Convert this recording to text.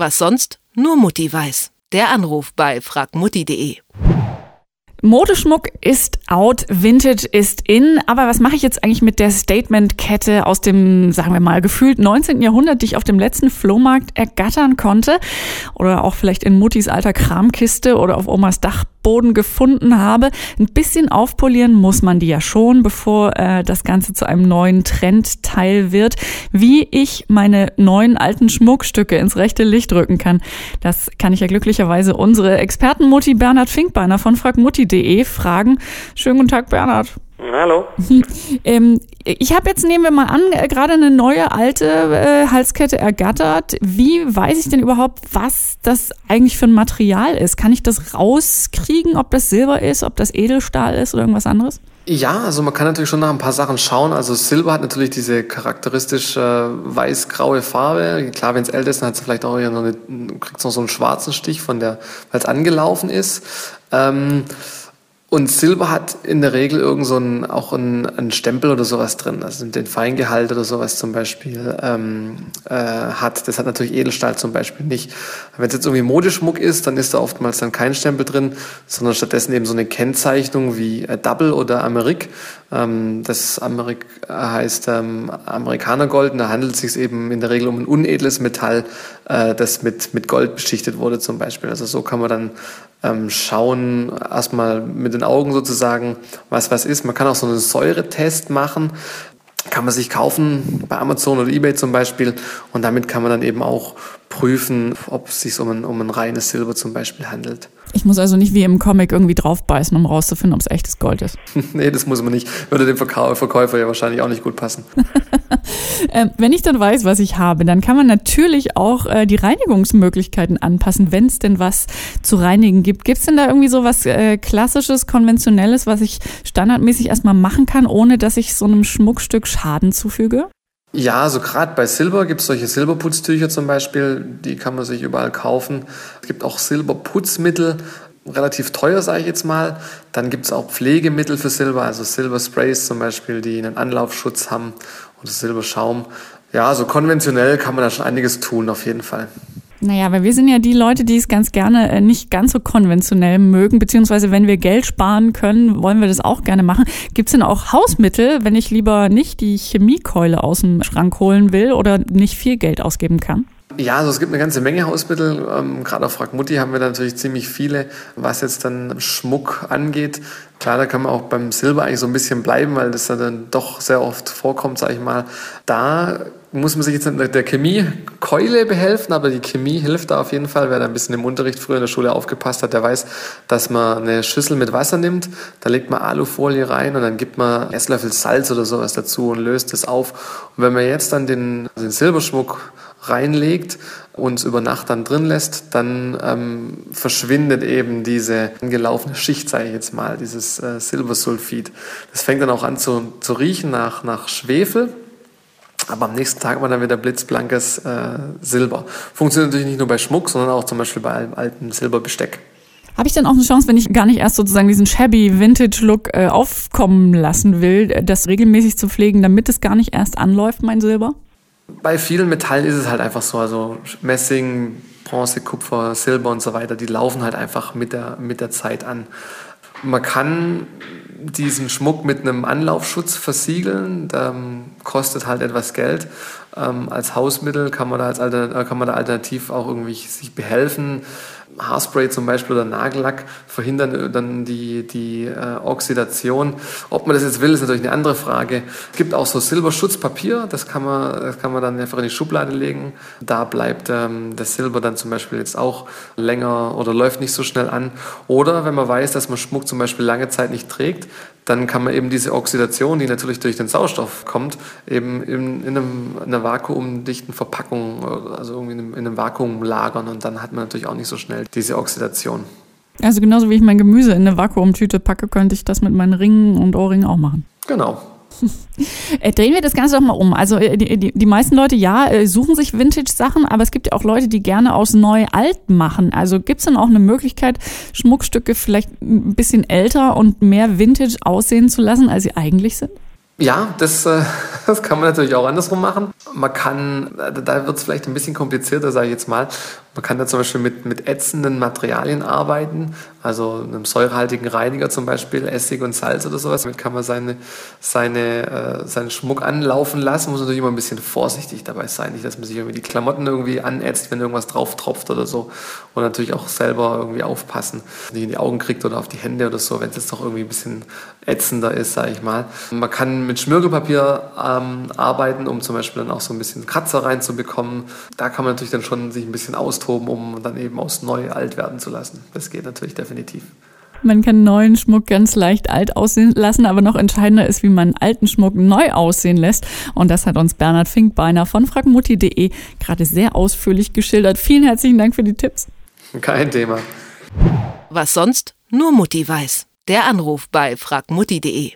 Was sonst nur Mutti weiß. Der Anruf bei fragmutti.de. Modeschmuck ist out, Vintage ist in, aber was mache ich jetzt eigentlich mit der Statement-Kette aus dem, sagen wir mal, gefühlt 19. Jahrhundert, die ich auf dem letzten Flohmarkt ergattern konnte? Oder auch vielleicht in Muttis alter Kramkiste oder auf Omas Dachboden gefunden habe. Ein bisschen aufpolieren muss man die ja schon, bevor äh, das Ganze zu einem neuen Trendteil wird. Wie ich meine neuen alten Schmuckstücke ins rechte Licht rücken kann, das kann ich ja glücklicherweise unsere Expertenmutti Bernhard Finkbeiner von Frag Mutti www.ftf.de fragen. Schönen guten Tag, Bernhard. Hallo. ähm, ich habe jetzt, nehmen wir mal an, äh, gerade eine neue alte äh, Halskette ergattert. Wie weiß ich denn überhaupt, was das eigentlich für ein Material ist? Kann ich das rauskriegen, ob das Silber ist, ob das Edelstahl ist oder irgendwas anderes? Ja, also man kann natürlich schon nach ein paar Sachen schauen. Also Silber hat natürlich diese charakteristische äh, weiß-graue Farbe. Klar, wenn es älter ist, dann hat es vielleicht auch noch eine, kriegt es noch so einen schwarzen Stich von der, weil es angelaufen ist. Ähm, und Silber hat in der Regel irgend so ein, auch einen, einen Stempel oder sowas drin, also den Feingehalt oder sowas zum Beispiel ähm, äh, hat. Das hat natürlich Edelstahl zum Beispiel nicht. Wenn es jetzt irgendwie Modeschmuck ist, dann ist da oftmals dann kein Stempel drin, sondern stattdessen eben so eine Kennzeichnung wie äh, Double oder Amerik. Ähm, das Amerik heißt ähm, Amerikanergold und da handelt es sich eben in der Regel um ein unedles Metall, äh, das mit, mit Gold beschichtet wurde zum Beispiel. Also so kann man dann ähm, schauen, erstmal mit den Augen sozusagen, was was ist. Man kann auch so einen Säuretest machen, kann man sich kaufen bei Amazon oder eBay zum Beispiel und damit kann man dann eben auch prüfen, ob es sich um ein, um ein reines Silber zum Beispiel handelt. Ich muss also nicht wie im Comic irgendwie draufbeißen, um rauszufinden, ob es echtes Gold ist. nee, das muss man nicht. Würde dem Verkäufer ja wahrscheinlich auch nicht gut passen. Ähm, wenn ich dann weiß, was ich habe, dann kann man natürlich auch äh, die Reinigungsmöglichkeiten anpassen, wenn es denn was zu reinigen gibt. Gibt es denn da irgendwie so was äh, Klassisches, Konventionelles, was ich standardmäßig erstmal machen kann, ohne dass ich so einem Schmuckstück Schaden zufüge? Ja, also gerade bei Silber gibt es solche Silberputztücher zum Beispiel, die kann man sich überall kaufen. Es gibt auch Silberputzmittel, relativ teuer, sage ich jetzt mal. Dann gibt es auch Pflegemittel für Silber, also Silbersprays zum Beispiel, die einen Anlaufschutz haben oder Silberschaum. Ja, so konventionell kann man da schon einiges tun, auf jeden Fall. Naja, weil wir sind ja die Leute, die es ganz gerne äh, nicht ganz so konventionell mögen, beziehungsweise wenn wir Geld sparen können, wollen wir das auch gerne machen. Gibt es denn auch Hausmittel, wenn ich lieber nicht die Chemiekeule aus dem Schrank holen will oder nicht viel Geld ausgeben kann? Ja, also es gibt eine ganze Menge Hausmittel. Ähm, Gerade auf Fragmutti haben wir natürlich ziemlich viele, was jetzt dann Schmuck angeht. Klar, da kann man auch beim Silber eigentlich so ein bisschen bleiben, weil das dann doch sehr oft vorkommt, sage ich mal. Da muss man sich jetzt mit der Chemiekeule behelfen, aber die Chemie hilft da auf jeden Fall. Wer da ein bisschen im Unterricht früher in der Schule aufgepasst hat, der weiß, dass man eine Schüssel mit Wasser nimmt, da legt man Alufolie rein und dann gibt man einen Esslöffel Salz oder sowas dazu und löst es auf. Und wenn man jetzt dann den, den Silberschmuck reinlegt und über Nacht dann drin lässt, dann ähm, verschwindet eben diese angelaufene Schicht, sage ich jetzt mal, dieses äh, Silbersulfid. Das fängt dann auch an zu, zu riechen nach, nach Schwefel. Aber am nächsten Tag man dann wieder blitzblankes äh, Silber. Funktioniert natürlich nicht nur bei Schmuck, sondern auch zum Beispiel bei altem Silberbesteck. Habe ich dann auch eine Chance, wenn ich gar nicht erst sozusagen diesen shabby Vintage-Look äh, aufkommen lassen will, das regelmäßig zu pflegen, damit es gar nicht erst anläuft, mein Silber? Bei vielen Metallen ist es halt einfach so, also Messing, Bronze, Kupfer, Silber und so weiter, die laufen halt einfach mit der, mit der Zeit an. Man kann diesen Schmuck mit einem Anlaufschutz versiegeln, der kostet halt etwas Geld. Ähm, als Hausmittel kann man da als kann man da alternativ auch irgendwie sich behelfen. Haarspray zum Beispiel oder Nagellack verhindern dann die, die äh, Oxidation. Ob man das jetzt will, ist natürlich eine andere Frage. Es gibt auch so Silberschutzpapier, das kann man, das kann man dann einfach in die Schublade legen. Da bleibt ähm, das Silber dann zum Beispiel jetzt auch länger oder läuft nicht so schnell an. Oder wenn man weiß, dass man Schmuck zum Beispiel lange Zeit nicht trägt, dann kann man eben diese Oxidation, die natürlich durch den Sauerstoff kommt, eben in, in, einem, in einer vakuumdichten Verpackung, also irgendwie in einem, in einem Vakuum lagern und dann hat man natürlich auch nicht so schnell diese Oxidation. Also genauso wie ich mein Gemüse in eine Vakuumtüte packe, könnte ich das mit meinen Ringen und Ohrringen auch machen. Genau. Äh, drehen wir das Ganze doch mal um. Also äh, die, die, die meisten Leute, ja, äh, suchen sich Vintage-Sachen, aber es gibt ja auch Leute, die gerne aus neu alt machen. Also gibt es dann auch eine Möglichkeit, Schmuckstücke vielleicht ein bisschen älter und mehr Vintage aussehen zu lassen, als sie eigentlich sind? Ja, das, das kann man natürlich auch andersrum machen. Man kann, da wird es vielleicht ein bisschen komplizierter, sage ich jetzt mal. Man kann da zum Beispiel mit, mit ätzenden Materialien arbeiten, also einem säurehaltigen Reiniger zum Beispiel, Essig und Salz oder sowas. Damit kann man seine, seine, äh, seinen Schmuck anlaufen lassen, muss natürlich immer ein bisschen vorsichtig dabei sein. Nicht, dass man sich irgendwie die Klamotten irgendwie anätzt, wenn irgendwas drauf tropft oder so. Und natürlich auch selber irgendwie aufpassen, nicht in die Augen kriegt oder auf die Hände oder so, wenn es jetzt doch irgendwie ein bisschen ätzender ist, sage ich mal. Man kann mit Schmirgelpapier ähm, arbeiten, um zum Beispiel dann auch so ein bisschen Kratzer reinzubekommen. Da kann man natürlich dann schon sich ein bisschen austoben, um dann eben aus neu alt werden zu lassen. Das geht natürlich definitiv. Man kann neuen Schmuck ganz leicht alt aussehen lassen, aber noch entscheidender ist, wie man alten Schmuck neu aussehen lässt. Und das hat uns Bernhard Finkbeiner von fragmutti.de gerade sehr ausführlich geschildert. Vielen herzlichen Dank für die Tipps. Kein Thema. Was sonst nur Mutti weiß. Der Anruf bei fragmutti.de